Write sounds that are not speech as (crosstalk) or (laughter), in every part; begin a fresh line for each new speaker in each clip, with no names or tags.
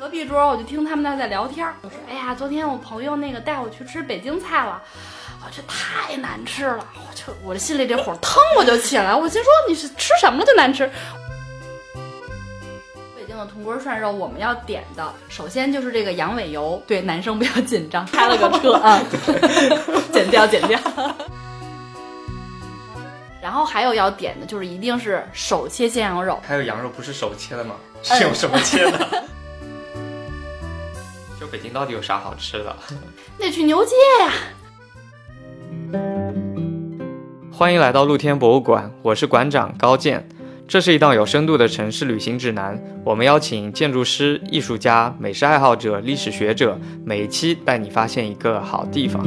隔壁桌我就听他们那在聊天儿，我说：“哎呀，昨天我朋友那个带我去吃北京菜了，我这太难吃了。”我就我这心里这火腾我就起来，我心说你是吃什么了就难吃？北京的铜锅涮肉我们要点的，首先就是这个羊尾油，对男生不要紧张，开了个车啊，(laughs) 剪掉剪掉。然后还有要点的就是一定是手切鲜羊肉，
还有羊肉不是手切的吗？是用什么切的？就 (laughs) 北京到底有啥好吃的？(laughs)
那去牛街呀。
欢迎来到露天博物馆，我是馆长高健。这是一档有深度的城市旅行指南，我们邀请建筑师、艺术家、美食爱好者、历史学者，每一期带你发现一个好地方。(laughs)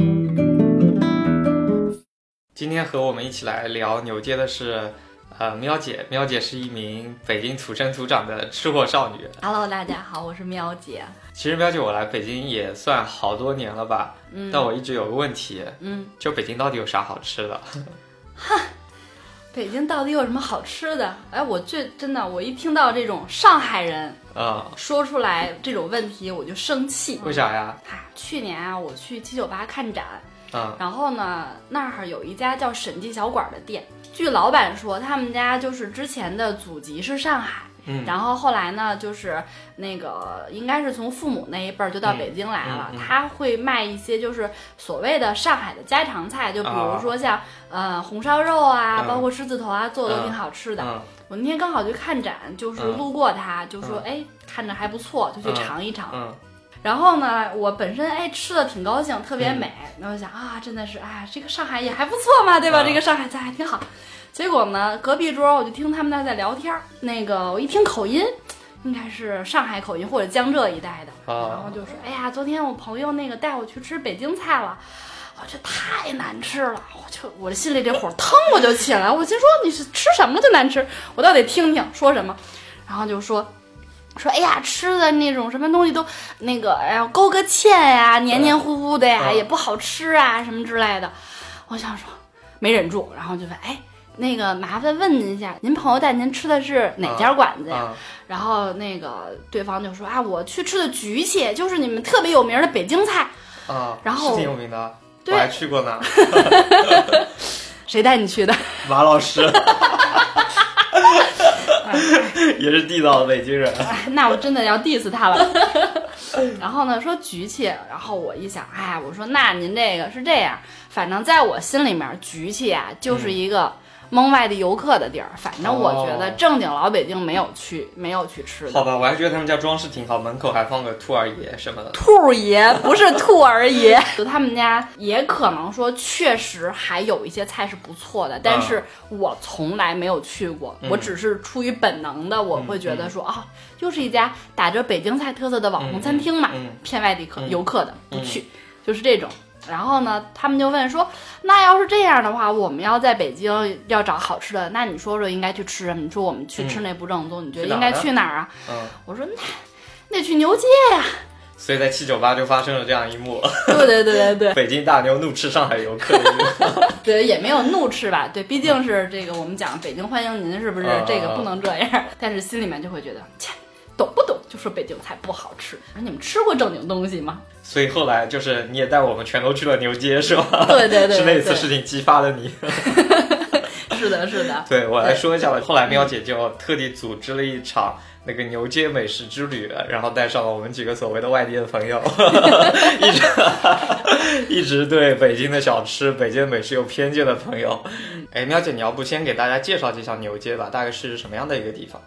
今天和我们一起来聊牛街的是，呃，喵姐。喵姐是一名北京土生土长的吃货少女。
Hello，大家好，我是喵姐。
其实喵姐我来北京也算好多年了吧，
嗯
但我一直有个问题，
嗯，
就北京到底有啥好吃的？(laughs)
北京到底有什么好吃的？哎，我最真的，我一听到这种上海人
啊、
说出来这种问题，我就生气。
为啥呀？
哎，去年啊，我去七九八看展，
嗯
然后呢，那儿有一家叫审计小馆的店。据老板说，他们家就是之前的祖籍是上海，
嗯
然后后来呢，就是那个应该是从父母那一辈儿就到
嗯
北京来了。
嗯嗯
他会卖一些就是所谓的上海的家常菜，就比如说像、呃红烧肉啊，
嗯
包括狮子头啊，做的都挺好吃的。
嗯
我那天刚好去看展，就是
嗯
路过它，就说
嗯
哎看着还不错，就去
嗯
尝一尝。
嗯
然后呢，我本身哎吃的挺高兴，特别
嗯
美。然后想啊，真的是哎，这个上海也还不错嘛，对吧？
嗯
这个上海菜还挺好。结果呢，隔壁桌我就听他们那在聊天儿，那个我一听口音，应该是上海口音或者江浙一带的，
啊
然后就说哎呀，昨天我朋友那个带我去吃北京菜了。我这太难吃了，我就我的心里这火腾我就起来，我心说你是吃什么了就难吃，我倒得听听说什么，然后就说说哎呀吃的那种什么东西都那个哎呀勾个芡呀，黏黏糊糊的呀，
嗯
也不好吃啊什么之类的，我想说没忍住，然后就问哎。那个麻烦问您一下，您朋友带您吃的是哪家馆子呀？
啊
然后那个对方就说啊，我去吃的菊蟹，就是你们特别有名的北京菜。
啊！
然后
是挺有名的，我
对
还去过呢。(laughs)
谁带你去的？(laughs)
马老师 (laughs) 也是地道的北京人。
哎，那我真的要 diss 他了。(laughs) 然后呢，说菊气，然后我一想，哎，我说那您这个是这样，反正在我心里面，菊气啊就是一个蒙外地游客的地儿。反正我觉得
哦
正经老北京没有去，没有去吃的。
好吧，我还觉得他们家装饰挺好，门口还放个兔儿爷什么的。
兔儿爷不是兔儿爷，(laughs) 就他们家也可能说确实还有一些菜是不错的，但是我从来没有去过，
嗯
我只是出于本能的，我会觉得说啊，又是一家打着北京菜特色的网红餐厅嘛，
嗯嗯
骗外地客、
嗯
游客的不去，就是这种。然后呢，他们就问说，那要是这样的话，我们要在北京要找好吃的，那你说说应该去吃什么？你说我们去吃那不正宗，你觉得应该
去哪儿
啊？
嗯，
我说那那去牛街呀、
所以在七九八就发生了这样一幕：
对对对对对。(laughs)
北京大牛怒斥上海游客。(laughs)
对，也没有怒斥吧？对，毕竟是这个我们讲北京欢迎您，是不是？
嗯
这个不能这样。但是心里面就会觉得，切，懂不懂？就说北京菜不好吃，而你们吃过正经东西吗？
所以后来就是你也带我们全都去了牛街，是吧？
对对对
是那次事情激发了你。(laughs)
是的，是的。
对我来说一下吧。后来喵姐就特地组织了一场那个牛街美食之旅，然后带上了我们几个所谓的外地的朋友，(laughs) 一直一直对北京的小吃、北京的美食有偏见的朋友。哎，喵姐，你要不先给大家介绍介绍牛街吧？大概是什么样的一个地方？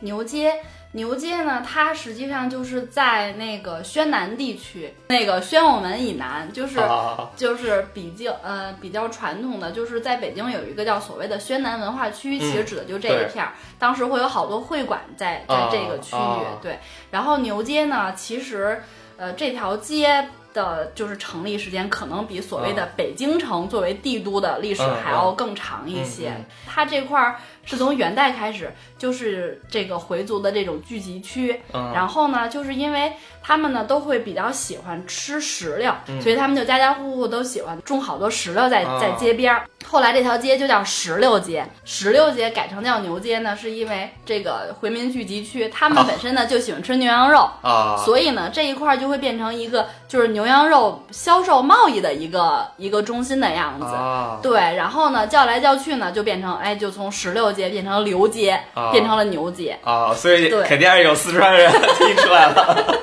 牛街，牛街呢，它实际上就是在那个宣南地区，那个宣武门以南，就是。
啊，(laughs)
就是比较呃比较传统的，就是在北京有一个叫所谓的宣南文化区，其实指的就这一片儿。当时会有好多会馆在在这个区域，
啊
对。然后牛街呢，其实呃这条街的就是成立时间可能比所谓的北京城作为帝都的历史
嗯
还要更长一些。它这块儿是从元代开始，就是这个回族的这种聚集区。
嗯
然后呢，就是因为他们呢都会比较喜欢吃石榴，
嗯
所以他们就家家户户都喜欢种好多石榴在
啊
在街边儿。后来这条街就叫石榴街，石榴街改成叫牛街呢，是因为这个回民聚集区，他们
啊
本身呢就喜欢吃牛羊肉。
啊，
所以呢，这一块儿就会变成一个就是牛羊肉销售贸易的一个一个中心的样子。
啊，
对，然后呢，叫来叫去呢，就变成哎，就从石榴街变成了刘街，
啊
变成了牛街。
啊，所以肯定还是有四川人 (laughs) 听出来了。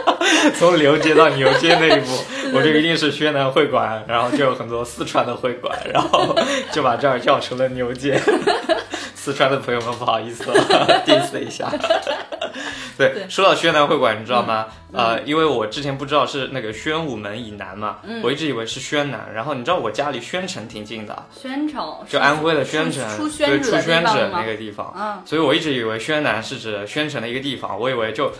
(laughs) 从刘街到牛街那一步，我这一定是宣南会馆，然后就有很多四川的会馆，然后就把这儿叫成了牛街。四川的朋友们不好意思 (laughs) 了，diss 一下。对，
对
说到宣南会馆，你知道吗？
嗯
呃，因为我之前不知道是那个宣武门以南嘛，
嗯
我一直以为是宣南。然后你知道我家离宣城挺近的，
宣城
就安徽的宣城，
出
对，出
宣纸的地
宣纸
方吗
那个地方。
嗯，
所以我一直以为宣南是指宣城的一个地方，我以为就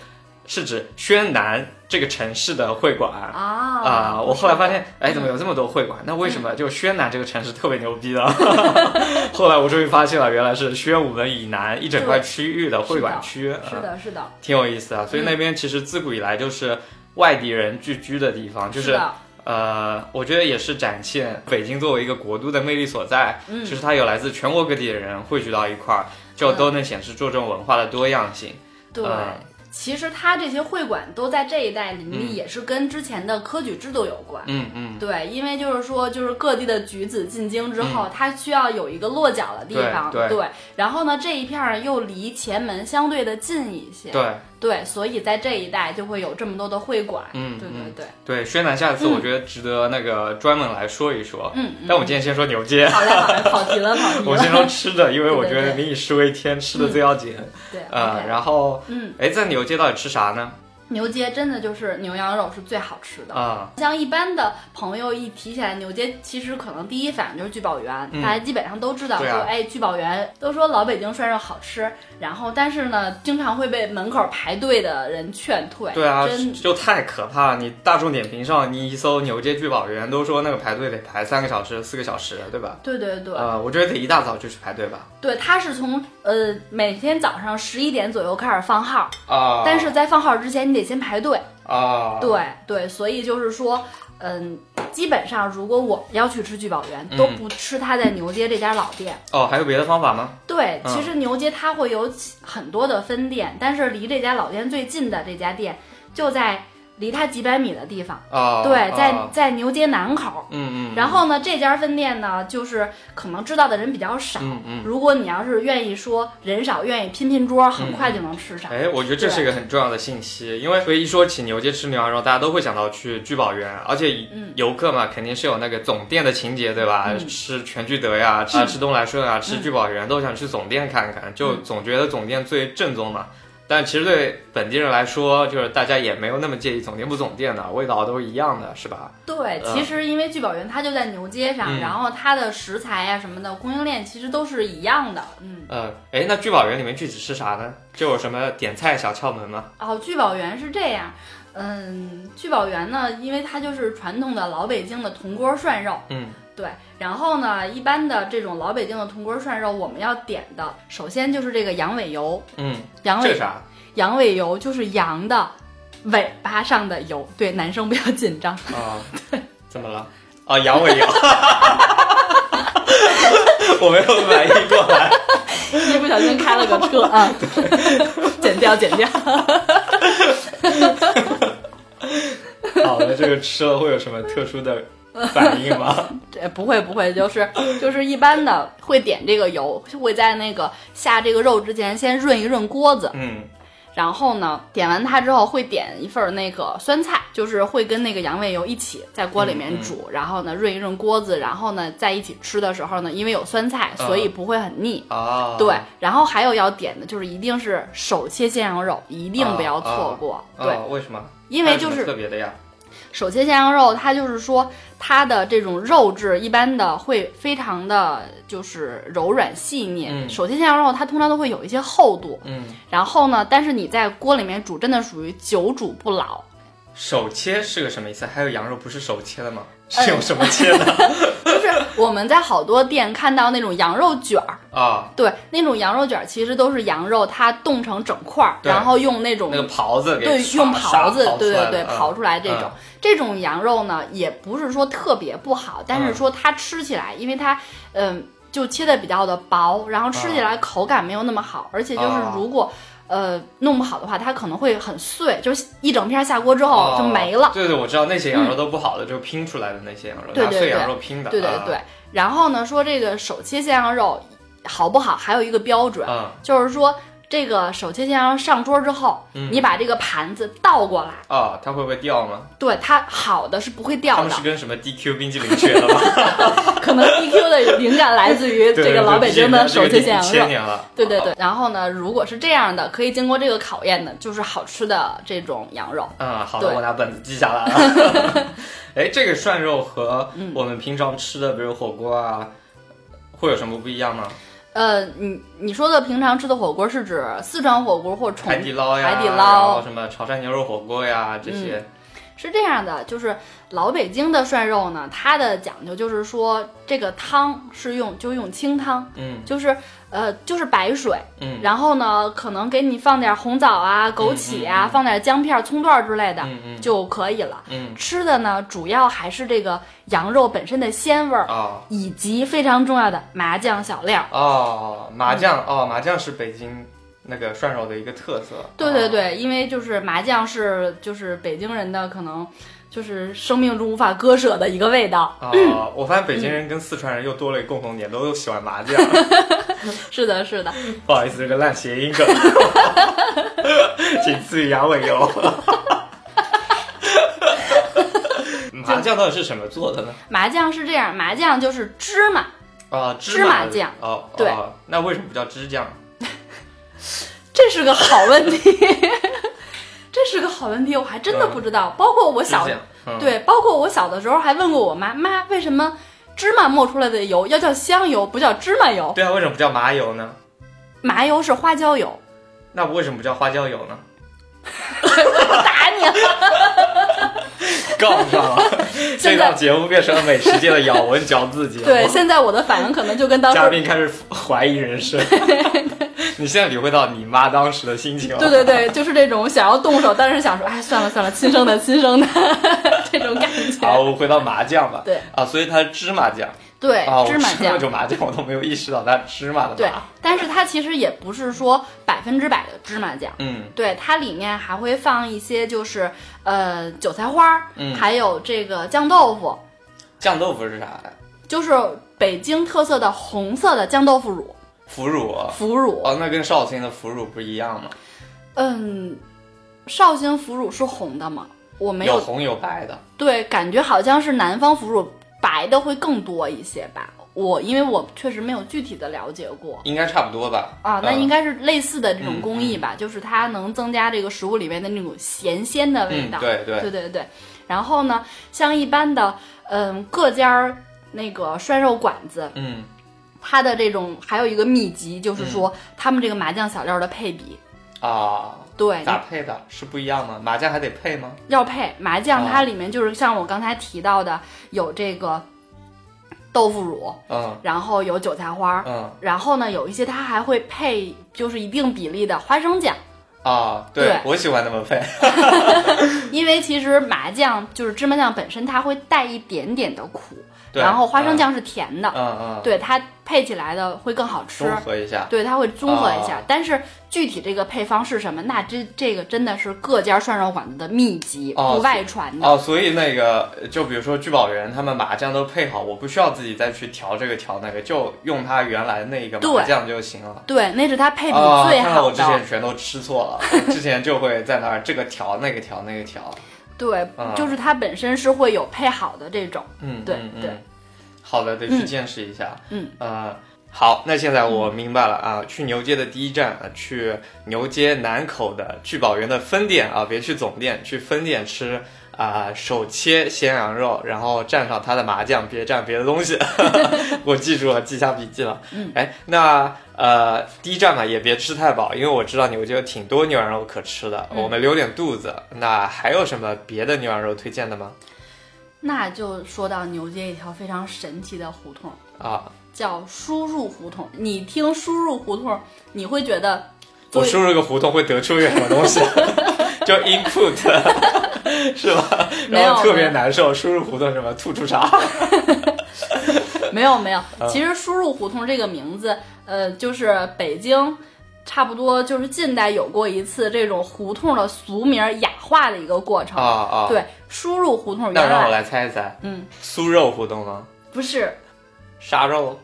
是指宣南这个城市的会馆
啊
啊。我后来发现，哎，怎么有这么多会馆？那为什么就宣南这个城市特别牛逼呢？(laughs) 后来我终于发现了，原来是宣武门以南一整块区域的会馆区，啊
是的，是的，
挺有意思啊。所以那边其实自古以来就是外地人聚居的地方，就是呃，我觉得也是展现北京作为一个国都的魅力所在。
嗯
就是它有来自全国各地的人汇聚到一块儿，就
嗯
都能显示出这种文化的多样性。
对。
嗯
其实它这些会馆都在这一代林立，
嗯。
也是跟之前的科举制度有关。
嗯嗯，
对，因为就是说，就是各地的举子进京之后，它需要有一个落脚的地方，
对。对。
然后呢，这一片儿又离前门相对的近一些，
对
对所以在这一带就会有这么多的会馆。
嗯
对对
嗯
对，
对，宣南下次我觉得值得那个专门来说一说。
嗯嗯。
但我今天先说牛街，
好嘞好嘞，跑题了跑题了。(laughs)
我先说吃的，因为我觉得民以食为天，吃的最要紧。
对，
呃，然后，
嗯，
哎，在牛街到底吃啥呢？
牛街真的就是牛羊肉是最好吃的。
啊，
像一般的朋友一提起来牛街，其实可能第一反应就是聚宝源，
嗯
大家基本上都知道说，
对啊
哎，聚宝源都说老北京涮肉好吃，然后但是呢，经常会被门口排队的人劝退。
对啊，
真
就太可怕了。你大众点评上你一搜牛街聚宝源，都说那个排队得排三个小时、四个小时，对吧？
对对对、
呃，我觉得得一大早就去排队吧。
对，他是从呃每天早上十一点左右开始放号，
啊，
但是在放号之前你得先排队。
啊，
对对，所以就是说，嗯，基本上如果我们要去吃聚宝园，
嗯
都不吃他在牛街这家老店。
哦，还有别的方法吗？
对，
嗯
其实牛街它会有很多的分店，但是离这家老店最近的这家店就在离它几百米的地方。
啊，
对，在
啊
在牛街南口。
嗯嗯，
然后呢，这家分店呢，就是可能知道的人比较少。
嗯嗯，
如果你要是愿意说人少，愿意拼拼桌，很快就能吃上。
哎，我觉得这是一个很重要的信息，因为所以一说起牛街吃牛羊肉，大家都会想到去聚宝源，而且
嗯
游客嘛，肯定是有那个总店的情节，对吧？
嗯
吃全聚德呀，吃吃东来顺啊，吃聚宝园，都想去总店看看，就
嗯
总觉得总店最正宗嘛。但其实对本地人来说，就是大家也没有那么介意总店不总店的，味道都是一样的，是吧？
对，
嗯
其实因为聚宝源它就在牛街上，
嗯
然后它的食材呀、什么的供应链其实都是一样的。嗯，
呃，哎，那聚宝源里面具体吃啥呢？就有什么点菜小窍门吗？
哦，聚宝源是这样。嗯，聚宝源呢，因为它就是传统的老北京的铜锅涮肉，
嗯
对。然后呢，一般的这种老北京的铜锅涮肉，我们要点的，首先就是这个羊尾油，
嗯，
羊尾
这啥？
羊尾油就是羊的尾巴上的油。对，男生不要紧张。
啊，对怎么了？啊，羊尾油，(laughs) 我没有反应过来。(laughs)
一不小心开了个车啊，(laughs) 剪掉，剪掉。
好了，这个吃了会有什么特殊的 (laughs) 反应吗？(laughs)
这不会不会，就是就是一般的会点这个油，会在那个下这个肉之前先润一润锅子，
嗯
然后呢点完它之后会点一份儿那个酸菜，就是会跟那个羊尾油一起在锅里面煮，然后呢润一润锅子，然后呢在一起吃的时候呢，因为有酸菜，
嗯
所以不会很腻。
啊，
对，然后还有要点的就是一定是手切鲜羊肉，一定不要错过。
啊，
对，
为什么？
因为就是
特别的呀。
手切鲜羊肉，它就是说它的这种肉质一般的会非常的就是柔软细腻。
嗯
手切鲜羊肉它通常都会有一些厚度，
嗯
然后呢，但是你在锅里面煮，真的属于久煮不老。
手切是个什么意思？还有羊肉不是手切的吗？
呃
是用什么切的？(laughs)
就是我们在好多店看到那种羊肉卷儿，
啊，
对，那种羊肉卷儿其实都是羊肉，它冻成整块儿，然后用那种
那个刨子给
对，用刨子
唰，
对对对，刨出来这种、
嗯
这种羊肉呢，也不是说特别不好，但是
嗯
说它吃起来，因为它嗯、就切的比较的薄，然后吃起来口感没有那么好，而且就是
啊
如果。呃，弄不好的话，它可能会很碎，就是一整片下锅之后
哦
就没了。
对对，我知道那些羊肉都不好的，就是拼出来的那些羊肉，拿碎羊肉拼的。啊
对对对，然后呢，说这个手切鲜羊肉好不好，还有一个标准，
嗯
就是说这个手切鲜羊肉上桌之后，
嗯
你把这个盘子倒过来，
啊，它会不会掉吗？
对它好的是不会掉的
他们。是跟什么 DQ 冰激凌学的吗？(laughs)
可能 DQ 的灵感来自于这个老北京的手切鲜羊肉。(laughs)
千年了。
对对对，然后呢，如果是这样的，可以经过这个考验的，就是好吃的这种羊肉。
嗯，好的，我拿本子记下来了。(laughs) 哎，这个涮肉和
嗯
我们平常吃的，比如火锅啊，会有什么不一样吗？
呃，你你说的平常吃的火锅是指四川火锅或重
海底捞呀，
海底捞
什么潮汕牛肉火锅呀，这些。
是这样的，就是老北京的涮肉呢，它的讲究就是说，这个汤是用就用清汤，
嗯
就是呃就是白水，
嗯
然后呢可能给你放点红枣啊、枸杞啊，
嗯嗯
放点姜片、葱段之类的、
嗯嗯
就可以了。
嗯
吃的呢主要还是这个羊肉本身的鲜味儿，
啊
以及非常重要的麻酱小料。
哦，麻
嗯
酱哦，麻酱是北京那个涮肉的一个特色。哦，
对对对，因为就是麻酱是就是北京人的可能就是生命中无法割舍的一个味道。
哦，(laughs) 我发现北京人跟四川人又多了一个共同点，都喜欢麻酱。(laughs)
是的，是的。
不好意思，这个烂谐音梗，(laughs) 仅次于羊尾油。麻酱到底是什么做的呢？
麻酱是这样，麻酱就是芝麻，
啊，
芝麻酱
哦，
对
哦那为什么不叫芝酱？
这是个好问题，(laughs) 这是个好问题，我还真的不知道。包括我小，
嗯，
对，包括我小的时候还问过我妈，妈为什么芝麻磨出来的油要叫香油，不叫芝麻油？
对啊，为什么不叫麻油呢？
麻油是花椒油。
那为什么不叫花椒油呢？
我 (laughs) 打你了！
杠上了，这档节目变成了美食界的咬文嚼字节目。
对，现在我的反应可能就跟当时，
嘉宾开始怀疑人生。(laughs) 你现在体会到你妈当时的心情了。
对对对，就是这种想要动手，但是想说，哎，算了算了，亲生的亲生的这种感觉
好，
觉。
我们回到麻酱吧。
对
啊，所以它是芝麻酱。
对
啊，，
芝麻酱
我吃那。种麻酱，我都没有意识到它是芝麻的
对
麻。，
但是它其实也不是说百分之百的芝麻酱。
嗯
对，它里面还会放一些，就是呃韭菜花儿，
嗯
还有这个酱豆腐，
酱豆腐是啥呀？
就是北京特色的红色的酱豆腐乳、
腐乳。
腐乳。
哦，那跟绍兴的腐乳不一样吗？
嗯，绍兴腐乳是红的吗？我没有
有红有白的。
对，感觉好像是南方腐乳白的会更多一些吧。我因为我确实没有具体的了解过
应该差不多吧？
啊，那
嗯
应该是类似的这种
嗯
工艺吧，就是它能增加这个食物里面的那种咸鲜的味
嗯，
道。
对对。
对对对。然后呢，像一般的嗯各家儿那个涮肉馆子，
嗯
它的这种还有一个秘籍，就是说他们这个麻酱小料的配比，
啊，
对，
咋配的？是不一样吗？麻酱还得配吗？
要配麻酱，
哦
它里面就是像我刚才提到的，有这个豆腐乳，
嗯。
然后有韭菜花，
嗯。
然后呢有一些它还会配就是一定比例的花生酱，
啊，
对
我喜欢那么配。(laughs)
因为其实麻酱就是芝麻酱本身它会带一点点的苦，然后花生酱是甜的，
嗯嗯，
对它配起来的会更好吃
综。合一下。
对，它会综合一下，
哦
但是具体这个配方是什么，那这这个真的是各家涮肉馆子的秘籍，
哦
不外传的。
哦，所以那个，就比如说聚宝源，他们麻酱都配好，我不需要自己再去调这个调那个，就用它原来那个麻酱就行了。
对，那是它配比
啊，
最好的。
看来我之前全都吃错了，我 (laughs) 之前就会在那儿这个调那个调那个调。
对，
啊
就是它本身是会有配好的这种。
嗯，
对
嗯嗯
对
好的，得去
嗯
见识一下。
嗯，
呃，好，那现在我明白了啊，去牛街的第一站，啊，去牛街南口的聚宝源的分店啊，别去总店，去分店吃啊，手切鲜羊肉，然后蘸上他的麻酱，别蘸别的东西。(laughs) 我记住了，记下笔记了。
嗯，
哎，那呃，第一站嘛，也别吃太饱，因为我知道牛街有挺多牛羊肉可吃的，
嗯
我们留点肚子。那还有什么别的牛羊肉推荐的吗？
那就说到牛街一条非常神奇的胡同，
啊，
叫输入胡同。你听输入胡同，你会觉得
我输入个胡同会得出一个什么东西？(laughs) 叫 input (laughs) 是吧？
没有
然后特别难受，输入胡同什么吐出啥？(laughs)
没有没有，
嗯
其实输入胡同这个名字，呃，就是北京。差不多就是近代有过一次这种胡同的俗名雅化的一个过程。
啊啊！，
对，输入胡同
那
原来
让我来猜一猜，
嗯
酥肉胡同吗？
不是
啥肉？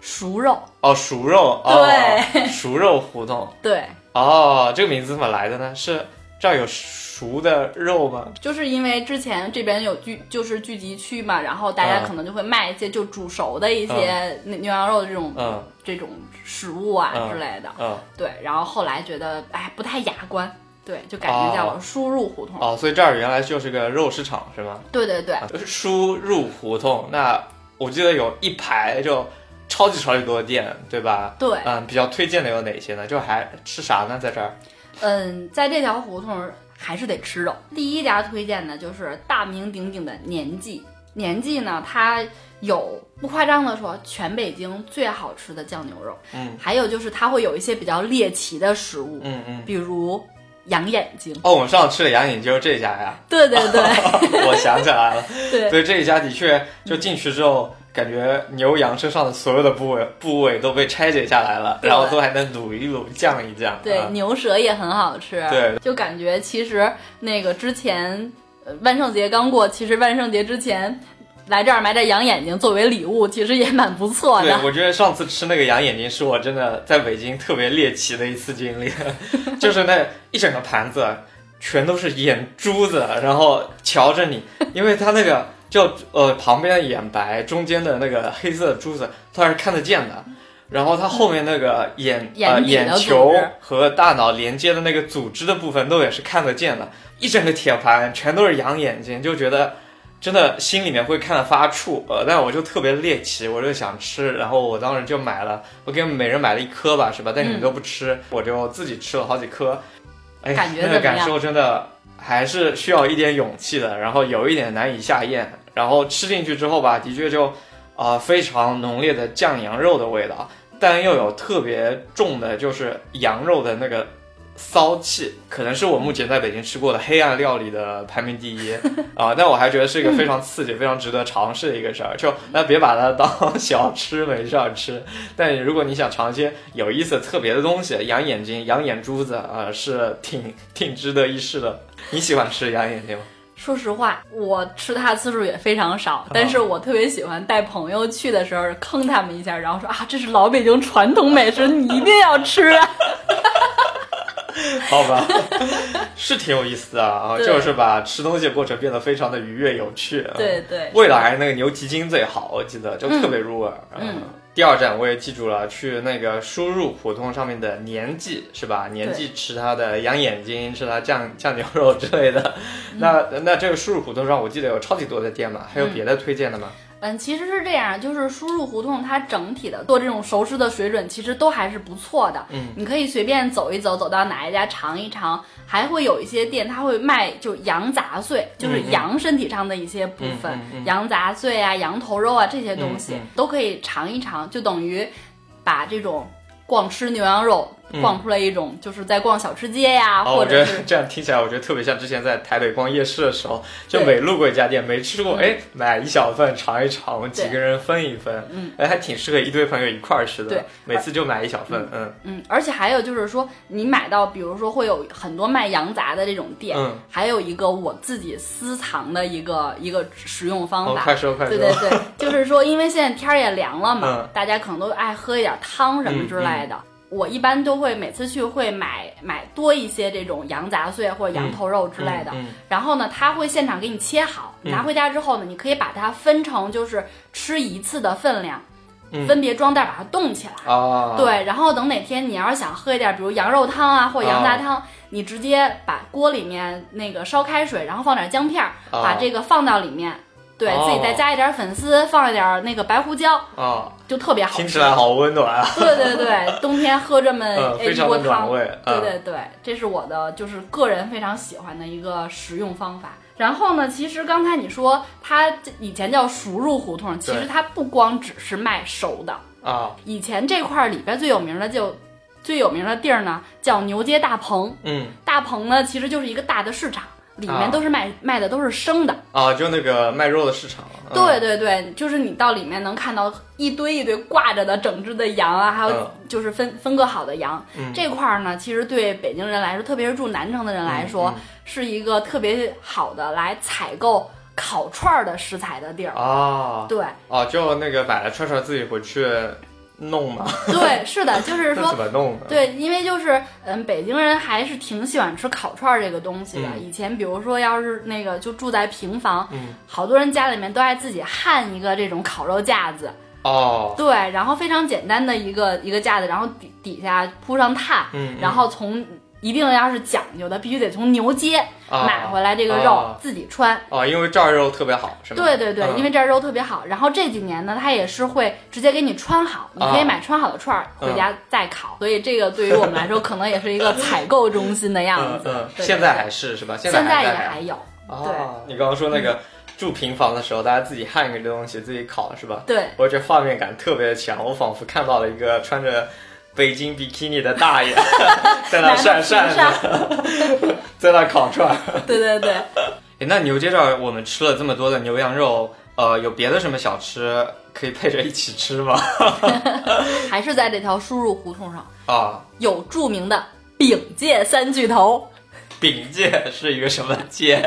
熟肉，
哦，熟肉。哦、
对，
熟肉胡同。
对，
哦，这个名字怎么来的呢？是这儿有熟的肉吗？
就是因为之前这边有聚就是聚集区嘛，然后大家
嗯
可能就会卖一些就煮熟的一些牛牛羊肉的这种、
嗯
这种食物啊
嗯
之类的。
嗯。
对，然后后来觉得哎不太雅观，对，就改名叫输入胡同。
哦，所以这儿原来就是个肉市场是吗？
对对对，
啊输入胡同，那我记得有一排就超级超级多的店，对吧？
对
嗯，比较推荐的有哪些呢？就还吃啥呢？在这儿？
嗯，在这条胡同还是得吃肉。第一家推荐的就是大名鼎鼎的年记。年记呢，它有不夸张的说，全北京最好吃的酱牛肉。
嗯
还有就是它会有一些比较猎奇的食物，
嗯嗯。
比如羊眼睛。
哦，我们上次吃的羊眼睛就是这家呀。
对对对 (laughs)
我想起来了，
对
对这一家的确，就进去之后，感觉牛羊身上的所有的部位部位都被拆解下来了，然后都还能卤一卤、酱一酱。
对，
啊
牛舌也很好吃。
对，
就感觉其实那个之前呃万圣节刚过，其实万圣节之前。来这儿买点羊眼睛作为礼物，其实也蛮不错的
对，
的。
我觉得上次吃那个羊眼睛是我真的在北京特别猎奇的一次经历，(laughs) 就是那一整个盘子全都是眼珠子，然后瞧着你，因为它那个就呃旁边的眼白，中间的那个黑色的珠子它是看得见的。然后它后面那个眼、呃
眼
球和大脑连接的那个组织的部分都也是看得见的，一整个铁盘全都是羊眼睛，就觉得真的心里面会看得发怵，呃，但我就特别猎奇，我就想吃，然后我当时就买了，我给每人买了一颗吧，是吧？但你们
嗯
都不吃，我就自己吃了好几颗，哎呀，
感觉
那个感受真的还是需要一点勇气的，然后有一点难以下咽，然后吃进去之后吧，的确就啊、呃非常浓烈的酱羊肉的味道，但又有特别重的就是羊肉的那个骚气，可能是我目前在北京吃过的黑暗料理的排名第一 (laughs) 啊、但我还觉得是一个非常刺激、非常值得尝试的一个事儿。就那别把它当小吃没事儿吃，但如果你想尝一些有意思、特别的东西，羊眼睛、羊眼珠子啊、是挺挺值得一试的。你喜欢吃羊眼睛吗？
说实话，我吃它的次数也非常少，但是我特别喜欢带朋友去的时候坑他们一下，然后说啊，这是老北京传统美食，你一定要吃啊。(laughs)
好吧，是挺有意思的啊，就是把吃东西的过程变得非常的愉悦有趣。啊
对对，
味道还是那个牛蹄筋最好，我记得就特别入味儿。
嗯
第二站我也记住了，去那个输入普通上面的年纪是吧？年纪吃它的羊眼睛，吃它酱酱牛肉之类的。
嗯
那那这个输入普通上，我记得有超级多的店嘛，还有别的推荐的吗？
嗯，其实是这样，就是输入胡同它整体的做这种熟食的水准其实都还是不错的。
嗯，
你可以随便走一走，走到哪一家尝一尝，还会有一些店它会卖就羊杂碎，就是
嗯嗯
羊身体上的一些部分，
嗯嗯嗯
羊杂碎啊、羊头肉啊这些东西、
嗯嗯
都可以尝一尝，就等于把这种光吃牛羊肉。
嗯。
逛出来一种就是在逛小吃街呀，
哦，我觉得
或者是
这样听起来，我觉得特别像之前在台北逛夜市的时候，就
对。
每路过一家店，没吃过，
嗯。
哎，买一小份尝一尝，我们几个人分一分，
嗯，
哎，还挺适合一堆朋友一块儿吃的。
对，
每次就买一小份，嗯
嗯，而且还有就是说，你买到比如说会有很多卖羊杂的这种店，
嗯，
还有一个我自己私藏的一个一个食用方
哦，
法。
快说快说，
对对对，就是说，因为现在天儿也凉了嘛，
嗯。
大家可能都爱喝一点汤什么之类的。我一般都会每次去会买买多一些这种羊杂碎或者羊头肉之类的，
嗯嗯。
然后呢，他会现场给你切好，
嗯。
拿回家之后呢，你可以把它分成就是吃一次的分量，
嗯。
分别装袋把它冻起来。
啊，，
对，然后等哪天你要是想喝一点，比如羊肉汤啊或羊杂汤，你直接把锅里面那个烧开水，然后放点姜片把这个放到里面，对、
哦
自己再加一点粉丝，放一点那个白胡椒，
啊，
就特别好吃。
听起来好温暖啊，
对对对，冬天喝这么一锅汤，对对对，这是我的就是个人非常喜欢的一个食用方法。然后呢，其实刚才你说它以前叫熟入胡同，其实它不光只是卖熟的，
啊，
以前这块儿里边最有名的就最有名的地儿呢叫牛街大棚，
嗯。
大棚呢其实就是一个大的市场，里
啊
面都是卖、卖的都是生的。
啊，就那个卖肉的市场，嗯
对，对对，就是你到里面能看到一堆一堆挂着的整只的羊啊，还有
嗯
就是分分割好的羊。
嗯
这块儿呢，其实对北京人来说，特别是住南城的人来说，是一个特别好的来采购烤串儿的食材的地儿。
啊，
对
哦，就那个买了串串自己回去弄吗，(laughs)
对，是的，就是 (laughs) 说
怎么弄的？
对，因为就是嗯，北京人还是挺喜欢吃烤串儿这个东西的。
嗯。
以前比如说要是那个就住在平房，
嗯，
好多人家里面都爱自己焊一个这种烤肉架子，
哦，
对，然后非常简单的一个一个架子，然后底底下铺上炭，
嗯，
然后从一定要是讲究的，必须得从牛街
啊
买回来这个肉、
啊
自己穿。
啊，因为这儿肉特别好，是吗？
对对对，
嗯
因为这儿肉特别好。然后这几年呢，它也是会直接给你穿好，你可以
啊
买穿好的串儿回
嗯
家再烤。所以这个对于我们来说，可能也是一个采购中心的样子。(laughs)
嗯现在还是是吧？
现
在
也
还
还有。
哦，你刚刚说那个住平房的时候，大家自己焊一个东西，自己烤是吧？
对，
我这画面感特别强，我仿佛看到了一个穿着北京比基尼的大爷 (laughs) 在那扇扇
拿
子，(laughs) 在那烤串儿。
对对对。
诶那牛街这儿我们吃了这么多的牛羊肉，呃，有别的什么小吃可以配着一起吃吗？(laughs)
还是在这条输入胡同上
啊，
有著名的饼界三巨头。
饼界是一个什么界？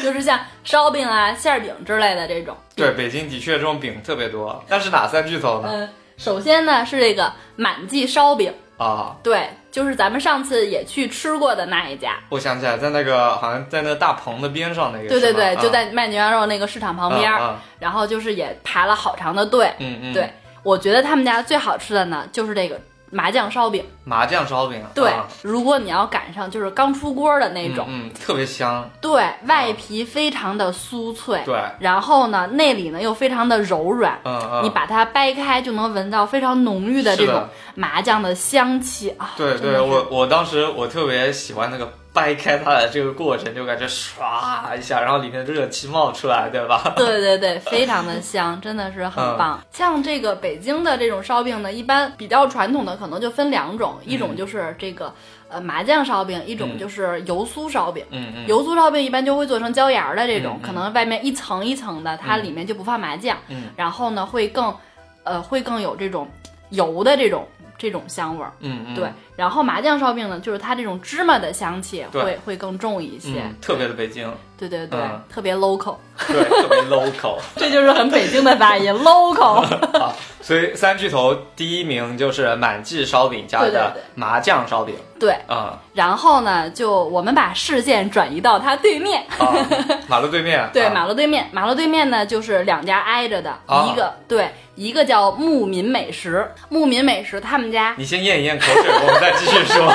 就是像烧饼啊、馅儿饼之类的这种。
对，北京的确这种饼特别多，但是哪三巨头呢？
嗯，首先呢是这个满记烧饼，
啊，
对，就是咱们上次也去吃过的那一家。
我想起来，在那个好像在那个大棚的边上那个，
对对对，就在卖牛羊肉那个市场旁边，
嗯
然后就是也排了好长的队。
嗯嗯，
对，我觉得他们家最好吃的呢，就是这个麻酱烧饼。
麻酱烧饼，
对，
啊
如果你要赶上就是刚出锅的那种，
嗯，嗯特别香，
对外皮非常的酥脆，
对，
然后呢内里呢又非常的柔软。
嗯嗯，
你把它掰开，就能闻到非常浓郁的这种麻酱的香气啊！
对对，我我当时我特别喜欢那个掰开它的这个过程，就感觉唰一下，然后里面热气冒出来，对吧？(laughs) (laughs)
对对对，非常的香，真的是很
嗯。
棒。像这个北京的这种烧饼呢，一般比较传统的可能就分两种，一种就是这个呃麻酱烧饼，一种
嗯。
就是油酥烧饼。
嗯嗯，
油酥烧饼一般就会做成椒盐儿的这种，
嗯嗯。
可能外面一层一层的，它
嗯。
里面就不放麻酱，
嗯。
然后呢会更，呃会更有这种油的这种这种香味儿。
嗯嗯，
对，然后麻酱烧饼呢，就是它这种芝麻的香气会会更重一些。
嗯，特别的北京，
对对对，
嗯
特别 local，
对，特别 local (laughs)
这就是很北京的发音 local。(laughs)
啊。所以三巨头第一名就是满记烧饼家的麻酱烧饼
对，
啊
然后呢，就我们把视线转移到它对面，
啊，(laughs) 马路对面，
对，
啊
马路对面，马路对面呢就是两家挨着的，
啊
一个对，一个叫牧民美食，牧民美食他们家，
你先咽一咽口水，我们再继续说。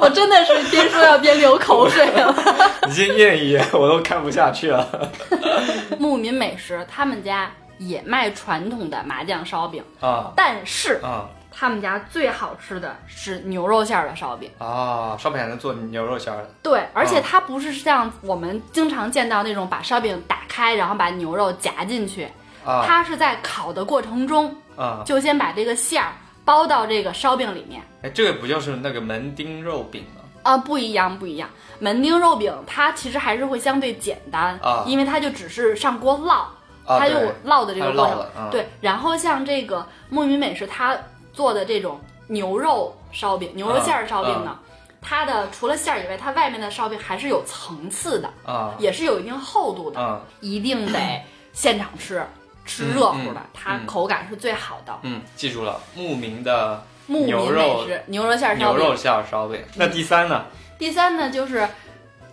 我真的是边说要边流口水了。
你先咽一咽，我都看不下去了。(laughs)
牧民美食他们家也卖传统的麻酱烧饼，
啊
但是
啊
他们家最好吃的是牛肉馅儿的烧饼。
啊！烧饼还能做牛肉馅儿的
对，而且
嗯
它不是像我们经常见到那种把烧饼打开，然后把牛肉夹进去，
啊
它是在烤的过程中
啊！
就先把这个馅儿包到这个烧饼里面。
哎，这个不就是那个门钉肉饼吗？
啊，不一样，不一样。门钉肉饼它其实还是会相对简单
啊
因为它就只是上锅烙，
啊，
它就烙的这个
烙
对，然后像这个牧民美食，它做的这种牛肉烧饼、牛肉馅儿烧饼呢，它的除了馅儿以外，它外面的烧饼还是有层次的，
啊
也是有一定厚度的，
啊
一定得现场吃，吃
嗯
热乎的，
嗯
它
嗯
口感是最好的。
嗯，记住了，牧民的牛肉
食牛肉馅儿烧饼。
牛肉馅儿烧饼。那第三呢？
第三呢，就是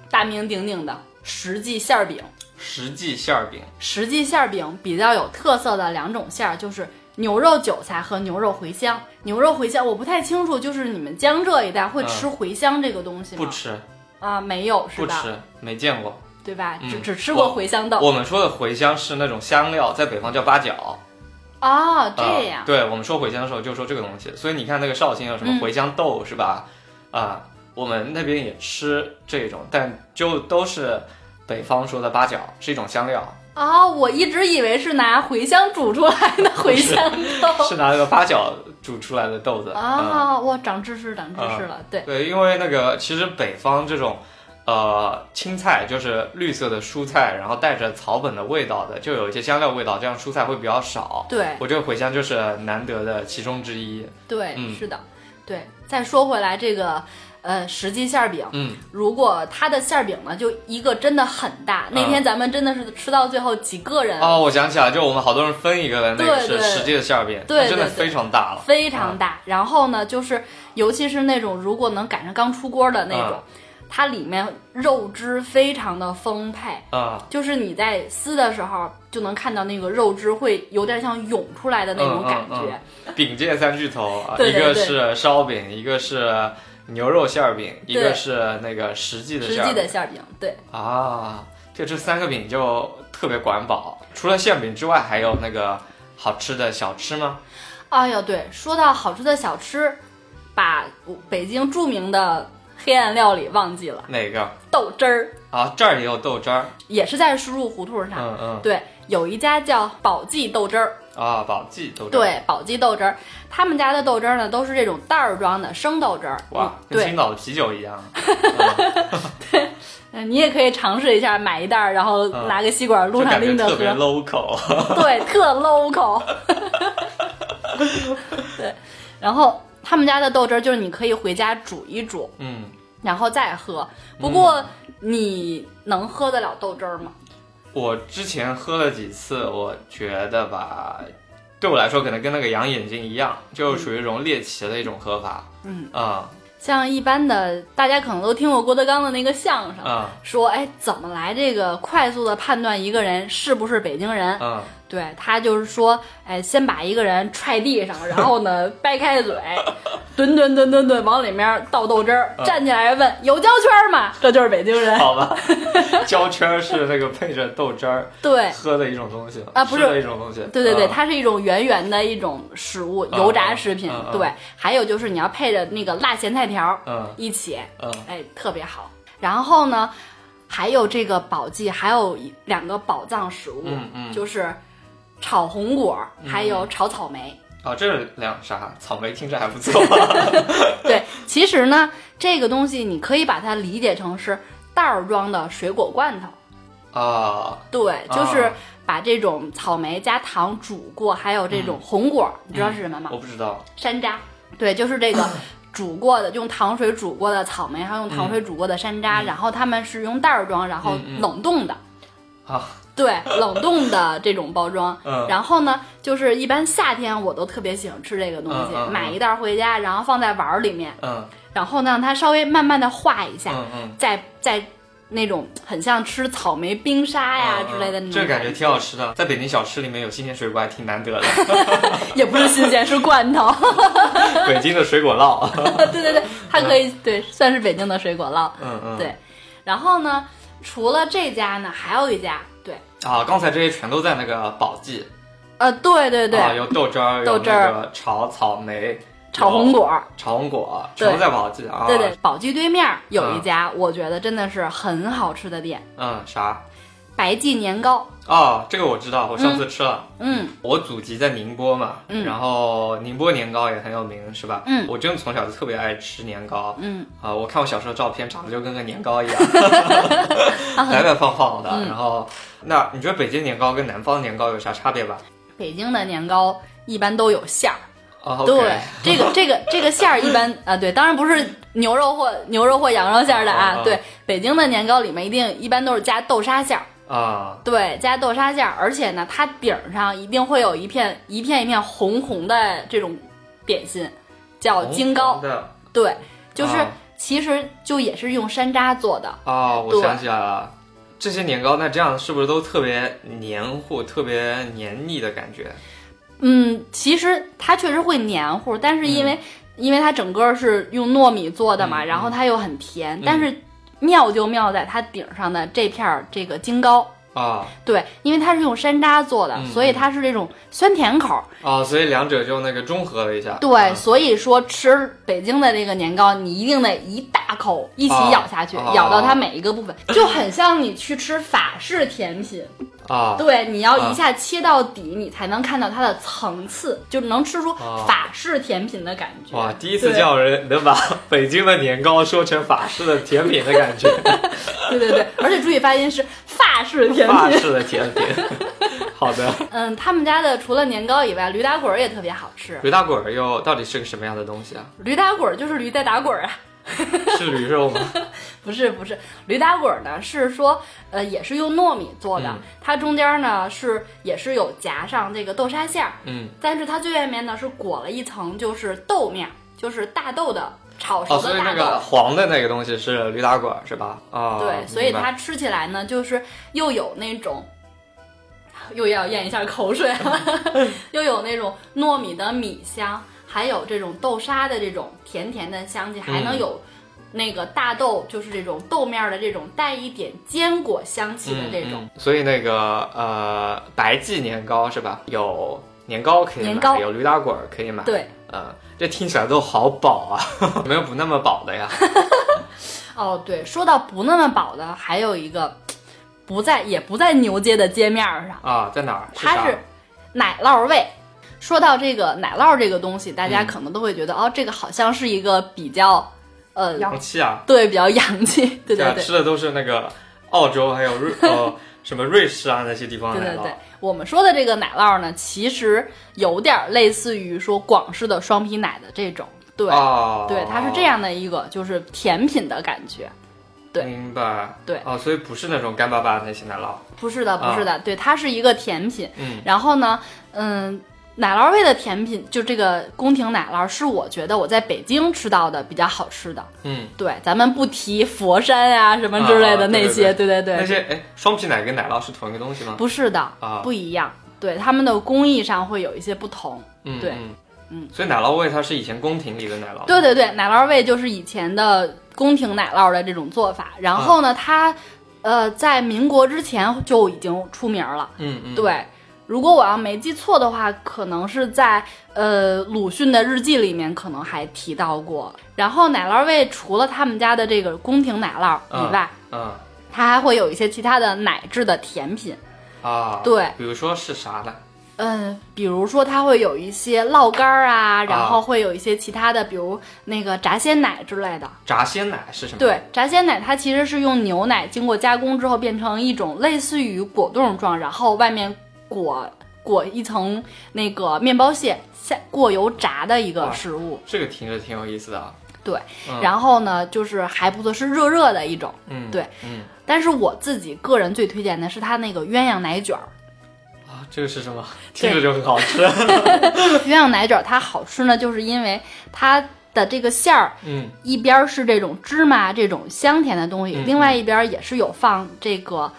大名鼎鼎的实际馅儿饼。
实际馅儿饼
实际馅儿饼比较有特色的两种馅儿，就是牛肉韭菜和牛肉茴香。牛肉茴香我不太清楚，就是你们江浙一带会吃茴香这个东西吗？
不吃，
啊，没有是吧？
不吃，没见过。
对吧？
嗯
只只吃过茴香豆。
我们说的茴香是那种香料，在北方叫八角。
哦，这
啊
样。
对我们说茴香的时候就说这个东西，所以你看那个绍兴有什么
嗯
茴香豆、是吧？啊，我们那边也吃这种，但就都是北方说的八角，是一种香料，
哦，我一直以为是拿茴香煮出来的 (laughs) 茴香豆。
是拿那个八角煮出来的豆子。嗯
啊，哇，长知识，长知识了。对，
对，因为那个其实北方这种。呃，青菜就是绿色的蔬菜，然后带着草本的味道的，就有一些香料味道，这样蔬菜会比较少。
对，
我觉得茴香就是难得的其中之一。
对，
嗯
是的，对。再说回来，这个呃，实际馅儿饼，
嗯，
如果它的馅儿饼呢，就一个真的很大。那天咱们真的是吃到最后几个人，
哦，我想起来，就我们好多人分一个的那个是实际的馅儿饼，
对
真的非常大了。
非常大。然后呢，就是尤其是那种如果能赶上刚出锅的那种，它里面肉汁非常的丰沛。
啊、
就是你在撕的时候，就能看到那个肉汁会有点像涌出来的那种感觉。
嗯饼界三巨头啊，
对对
一个是烧饼，一个是牛肉馅儿饼，一个是那个实际的
实
馅儿饼
际的馅儿饼，对，
啊。就这三个饼就特别管饱。除了馅饼之外，还有那个好吃的小吃吗？
哎呦，对，说到好吃的小吃，把北京著名的黑暗料理忘记了，
哪个
豆汁儿
啊？这儿也有豆汁儿。
也是在输入胡同上。
嗯嗯
对，有一家叫宝记豆汁儿，
啊，宝记豆汁儿。
对，宝记豆汁儿，他们家的豆汁儿呢都是这种袋儿装的生豆汁儿。
哇，跟青，岛的啤酒一样。(laughs)
嗯，你也可以尝试一下，买一袋儿，然后
嗯
拿个吸管
就
路上拎着
特别
喝
，local。(laughs)
对，特 local。(laughs) 对，然后他们家的豆汁儿就是你可以回家煮一煮，
嗯，
然后再喝。不过你能喝得了豆汁儿吗？
我之前喝了几次，我觉得吧，对我来说可能跟那个养眼睛一样，就属于一种猎奇的一种喝法。
嗯
啊
像一般的，大家可能都听过郭德纲的那个相声，
啊
说哎怎么来这个快速的判断一个人是不是北京人？
啊！
对他就是说，哎，先把一个人踹地上，然后呢 (laughs) 掰开嘴，吨吨吨吨吨往里面倒豆汁儿，
嗯
站起来问有胶圈吗？这就是北京人。
好吧，(laughs) 胶圈儿是那个配着豆汁儿
对
喝的一种东西
啊不是
一种东西。
对对对，
啊
它是一种圆圆的一种食物，
嗯
油炸食品。
嗯嗯
对，还有就是你要配着那个辣咸菜条
嗯
一起，
嗯
哎，特别好。然后呢，还有这个宝记，还有两个宝藏食物，
嗯嗯
就是炒红果，还有炒草莓。
啊，这是两啥？草莓听着还不错。(laughs)
对，其实呢，这个东西你可以把它理解成是袋儿装的水果罐头。
啊
对，就是
啊
把这种草莓加糖煮过，还有这种红果，你知道是什么吗？
我不知道。
山楂。对，就是这个 (clears throat) 煮过的，用糖水煮过的草莓，还有用糖水煮过的山楂，然后他们是用袋儿装，然后冷冻的。
啊，
对，冷冻的这种包装。
嗯。
然后呢，就是一般夏天我都特别喜欢吃这个东西，买一袋儿回家，然后放在碗儿里面，
嗯。
然后呢让它稍微慢慢的化一下，
嗯嗯。
再再那种很像吃草莓冰沙呀、
嗯
之类的那种。
这感觉
觉
挺好吃的，在北京小吃里面有新鲜水果还挺难得的。(laughs)
也不是新鲜，是罐头。(laughs)
北京的水果烙，(laughs)
对对对，它可以对算是北京的水果烙。
嗯嗯，
对，然后呢，除了这家呢，还有一家，对，
啊，刚才这些全都在那个宝记，
呃，对对对，
啊，有豆汁儿，
豆汁儿。
炒草莓，
炒红果，
炒红果，全都在宝记啊。
对对，，宝鸡对面有一家，我觉得真的是很好吃的店，
嗯，啥？
白记年糕。
哦，这个我知道，我上次吃了。
嗯
我祖籍在宁波嘛，
嗯
然后宁波年糕也很有名，是吧？
嗯
我真的从小就特别爱吃年糕。
嗯，
啊，我看我小时候照片，长得就跟个年糕一样，(laughs) (laughs) 白白胖胖的。
嗯
然后，那你觉得北京年糕跟南方年糕有啥差别吧？
北京的年糕一般都有馅儿。
啊
对，这个这个这个馅儿一般 (laughs) 啊，对，当然不是牛肉或牛肉或羊肉馅儿的
啊啊。
啊对，北京的年糕里面一定一般都是加豆沙馅儿。
啊，
对，加豆沙馅儿，而且呢，它顶上一定会有一片一片一片红红的这种点心，叫金糕。
红的。
对，就是、
啊。
其实就也是用山楂做的。
哦，我想起来了，这些年糕那这样是不是都特别黏糊、特别黏腻的感觉？
嗯，其实它确实会黏糊，但是因为、因为它整个是用糯米做的嘛，
嗯
然后它又很甜，但是妙就妙在它顶上的这片儿这个京糕。
啊
对，因为它是用山楂做的，
嗯
所以它是这种酸甜口儿。
啊，所以两者就那个中和了一下。
对，
嗯
所以说吃北京的这个年糕，你一定得一大口一起
啊
咬下去，
啊
咬到它每一个部分，就很像你去吃法式甜品。
啊，
对，你要一下切到底，你才能看到它的层次，就能吃出
啊
法式甜品的感觉。
哇，第一次
对
见有人能把北京的年糕说成法式的甜品的感觉，(laughs)
对对对，而且注意发音是法式甜品。
法式的甜品。(laughs) 好的，
嗯，他们家的除了年糕以外，驴打滚儿也特别好吃。
驴打滚儿又到底是个什么样的东西啊？
驴打滚儿就是驴在打滚儿啊。(laughs)
是驴肉吗？
不是不是，驴打滚儿呢是说，呃，也是用糯米做的，
嗯
它中间呢是也是有夹上这个豆沙馅儿，
嗯，
但是它最外面呢是裹了一层就是豆面儿，就是大豆的炒熟
哦，所以那
的大豆。
个黄的那个东西是驴打滚儿是吧？啊、
对，所以它吃起来呢，就是又有那种，又要咽一下口水了，(laughs) 又有那种糯米的米香，还有这种豆沙的这种甜甜的香气，还能
嗯
有那个大豆，就是这种豆面儿的这种带一点坚果香气的这种。
嗯嗯所以那个呃白记年糕是吧？有年糕可以买，
年糕
有驴打滚儿可以买。，
对，
嗯，这听起来都好饱啊，有没有不那么饱的呀？(laughs)
哦，对，说到不那么饱的，还有一个不在也不在牛街的街面儿上。
啊，在哪儿？啥
它是奶酪味。说到这个奶酪这个东西，大家
嗯
可能都会觉得、哦，这个好像是一个比较呃，
洋气啊，
对，比较洋气，对对
啊，
对。
吃的都是那个澳洲还有瑞呃什么瑞士啊那些地方的奶酪。
对对对，我们说的这个奶酪呢，其实有点类似于说广式的双皮奶的这种，对、
哦，
对，它是这样的一个就是甜品的感觉，对
明白。
对
哦，所以不是那种干巴巴的那些奶酪。
不是的，不是的，对，它是一个甜品。
嗯
然后呢，嗯，奶酪味的甜品，就这个宫廷奶酪，是我觉得我在北京吃到的比较好吃的。
嗯，
对，咱们不提佛山呀、什么之类的
啊对
那些，
对
对对
那些哎，双皮奶跟奶酪是同一个东西吗？
不是的，
啊
不一样。对，他们的工艺上会有一些不同。对
嗯对
嗯
所以奶酪味它是以前宫廷里的奶酪。
对对对，奶酪味就是以前的宫廷奶酪的这种做法。然后呢，它呃在民国之前就已经出名了。
嗯嗯，
对，如果我要没记错的话，可能是在呃鲁迅的日记里面可能还提到过。然后奶酪味除了他们家的这个宫廷奶酪以外，
嗯
它还会有一些其他的奶制的甜品。
啊，
对，
比如说是啥呢？
嗯，比如说它会有一些酪干儿啊，然后会有一些其他的，比如那个炸鲜奶之类的。
炸鲜奶是什么？
对，炸鲜奶它其实是用牛奶经过加工之后变成一种类似于果冻状，然后外面裹裹一层那个面包屑，下过油炸的一个食物。
这个听着挺有意思的啊。
对，
嗯
然后呢，就是还不错，是热热的一种。
嗯，
对
嗯
但是我自己个人最推荐的是它那个鸳鸯奶卷儿。
啊，这个是什么？听着就很好吃。(laughs) (laughs)
鸳鸯奶卷儿它好吃呢，就是因为它的这个馅儿
嗯
一边儿是这种芝麻这种香甜的东西，
嗯
另外一边儿也是有放这个嗯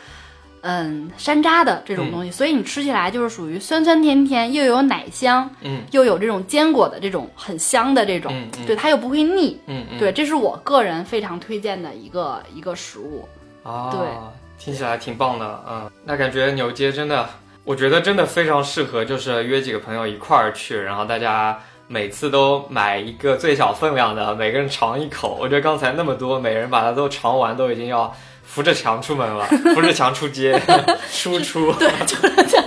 山楂的这种东西，所以你吃起来就是属于酸酸甜甜，又有奶香，
嗯
又有这种坚果的这种很香的这种，
嗯嗯
对它又不会腻。
嗯嗯，
对，这是我个人非常推荐的一个一个食物。
啊，
对，
听起来挺棒的，嗯，那感觉牛街真的，我觉得真的非常适合，就是约几个朋友一块儿去，然后大家每次都买一个最小分量的，每个人尝一口。我觉得刚才那么多，每人把它都尝完，都已经要扶着墙出门了，(laughs) 扶着墙出街，(laughs) 输出，
对，就是这样。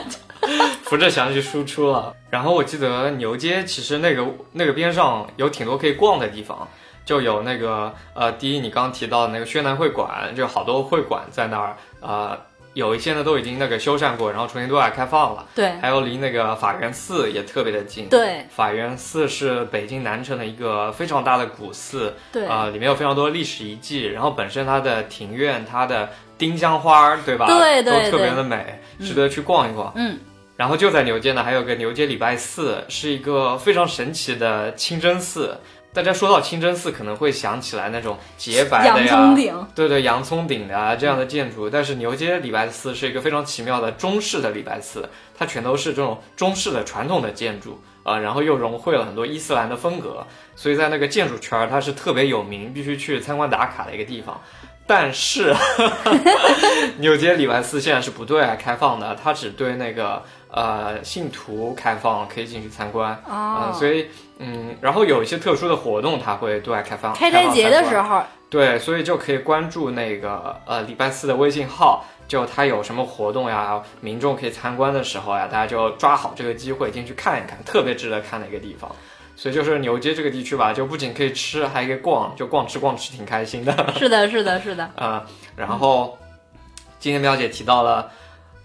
扶着墙去输出了。然后我记得牛街其实那个那个边上有挺多可以逛的地方，就有那个呃，第一你刚刚提到的那个宣南会馆，就好多会馆在那儿，呃，有一些呢都已经那个修缮过，然后重新对外开放了。
对
还有离那个法源寺也特别的近。
对
法源寺是北京南城的一个非常大的古寺，
对
啊、里面有非常多历史遗迹，然后本身它的庭院、它的丁香花儿，对吧？
对对
都特别的美，值得去逛一逛。
嗯，
然后就在牛街呢，还有个牛街礼拜寺，是一个非常神奇的清真寺。大家说到清真寺，可能会想起来那种洁白的
洋
呀，
葱顶，
对对，洋葱顶的啊这样的建筑。但是牛街礼拜寺是一个非常奇妙的中式的礼拜寺，它全都是这种中式的传统的建筑啊、然后又融汇了很多伊斯兰的风格，所以在那个建筑圈儿它是特别有名，必须去参观打卡的一个地方。但是，(laughs) (laughs) 纽街礼拜寺现在是不对外开放的，它只对那个呃信徒开放，可以进去参观。
哦
嗯，所以嗯，然后有一些特殊的活动，它会对外开放。
开斋节的时
候，
候，
对，所以就可以关注那个呃礼拜四的微信号，就它有什么活动呀，民众可以参观的时候呀，大家就抓好这个机会进去看一看，特别值得看的一个地方。所以就是牛街这个地区吧，就不仅可以吃，还可以逛，就逛吃逛吃挺开心的。
是的，是的，是的，
啊、(laughs) 然后今天喵姐提到了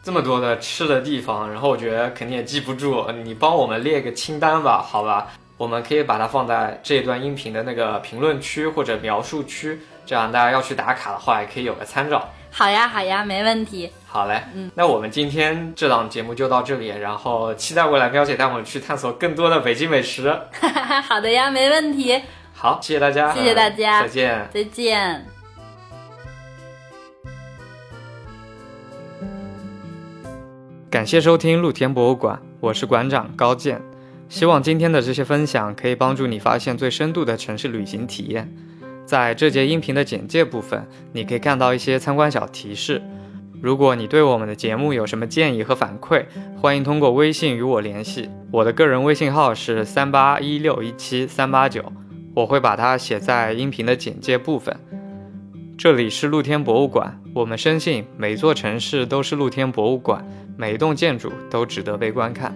这么多的吃的地方，然后我觉得肯定也记不住，你帮我们列个清单吧，好吧？我们可以把它放在这一段音频的那个评论区或者描述区，这样大家要去打卡的话，也可以有个参照。
好呀，好呀，没问题。
好嘞，
嗯，
那我们今天这档节目就到这里，然后期待未来喵姐带我们去探索更多的北京美食。(laughs)
好的呀，没问题。
好，谢谢大家，
谢谢大家
再见。
再见。
感谢收听露天博物馆，我是馆长高健。希望今天的这些分享可以帮助你发现最深度的城市旅行体验。在这节音频的简介部分，你可以看到一些参观小提示。如果你对我们的节目有什么建议和反馈，欢迎通过微信与我联系。我的个人微信号是三八一六一七三八九，我会把它写在音频的简介部分。这里是露天博物馆，我们深信每座城市都是露天博物馆。每栋建筑都值得被观看。